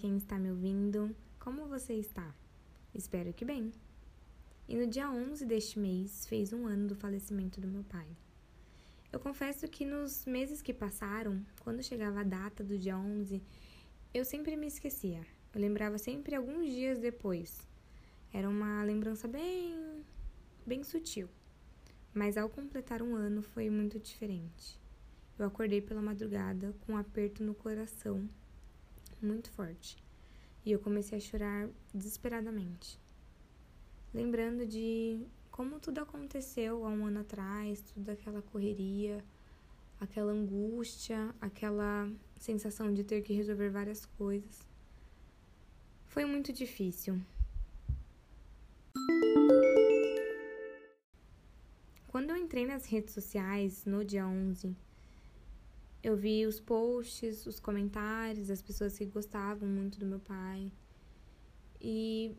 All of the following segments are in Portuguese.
quem está me ouvindo. Como você está? Espero que bem. E no dia 11 deste mês fez um ano do falecimento do meu pai. Eu confesso que nos meses que passaram, quando chegava a data do dia 11, eu sempre me esquecia. Eu lembrava sempre alguns dias depois. Era uma lembrança bem, bem sutil. Mas ao completar um ano foi muito diferente. Eu acordei pela madrugada com um aperto no coração muito forte e eu comecei a chorar desesperadamente. Lembrando de como tudo aconteceu há um ano atrás, toda aquela correria, aquela angústia, aquela sensação de ter que resolver várias coisas. Foi muito difícil. Quando eu entrei nas redes sociais no dia 11, eu vi os posts, os comentários das pessoas que gostavam muito do meu pai. E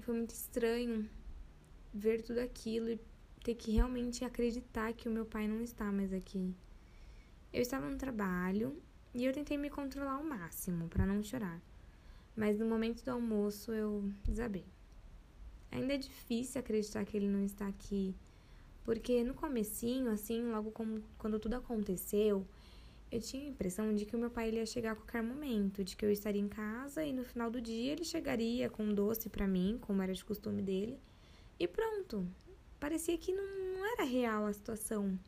foi muito estranho ver tudo aquilo e ter que realmente acreditar que o meu pai não está mais aqui. Eu estava no trabalho e eu tentei me controlar ao máximo para não chorar. Mas no momento do almoço eu desabei. Ainda é difícil acreditar que ele não está aqui, porque no comecinho, assim, logo como, quando tudo aconteceu, eu tinha a impressão de que o meu pai ia chegar a qualquer momento, de que eu estaria em casa e no final do dia ele chegaria com um doce para mim, como era de costume dele, e pronto. Parecia que não, era real a situação.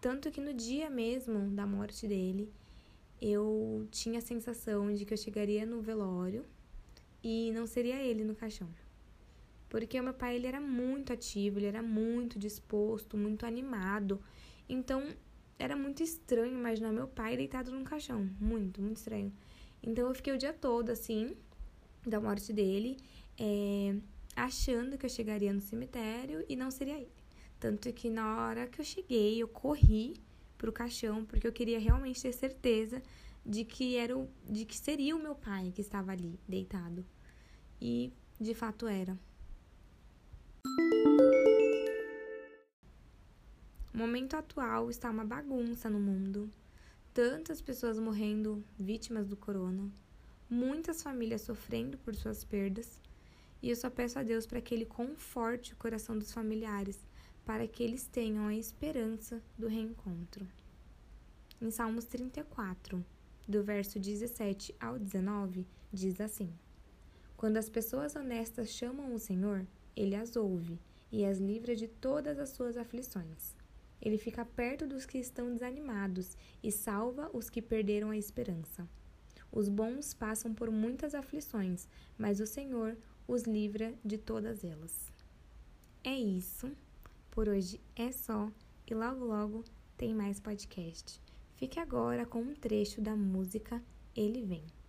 Tanto que no dia mesmo da morte dele, eu tinha a sensação de que eu chegaria no velório e não seria ele no caixão. Porque o meu pai ele era muito ativo, ele era muito disposto, muito animado. Então era muito estranho imaginar meu pai deitado num caixão. Muito, muito estranho. Então eu fiquei o dia todo, assim, da morte dele, é, achando que eu chegaria no cemitério e não seria ele. Tanto que na hora que eu cheguei, eu corri pro caixão, porque eu queria realmente ter certeza de que era o, de que seria o meu pai que estava ali, deitado. E de fato era. O momento atual está uma bagunça no mundo. Tantas pessoas morrendo vítimas do corona, muitas famílias sofrendo por suas perdas, e eu só peço a Deus para que Ele conforte o coração dos familiares, para que eles tenham a esperança do reencontro. Em Salmos 34, do verso 17 ao 19, diz assim: Quando as pessoas honestas chamam o Senhor, Ele as ouve e as livra de todas as suas aflições. Ele fica perto dos que estão desanimados e salva os que perderam a esperança. Os bons passam por muitas aflições, mas o Senhor os livra de todas elas. É isso. Por hoje é só e logo logo tem mais podcast. Fique agora com um trecho da música Ele Vem.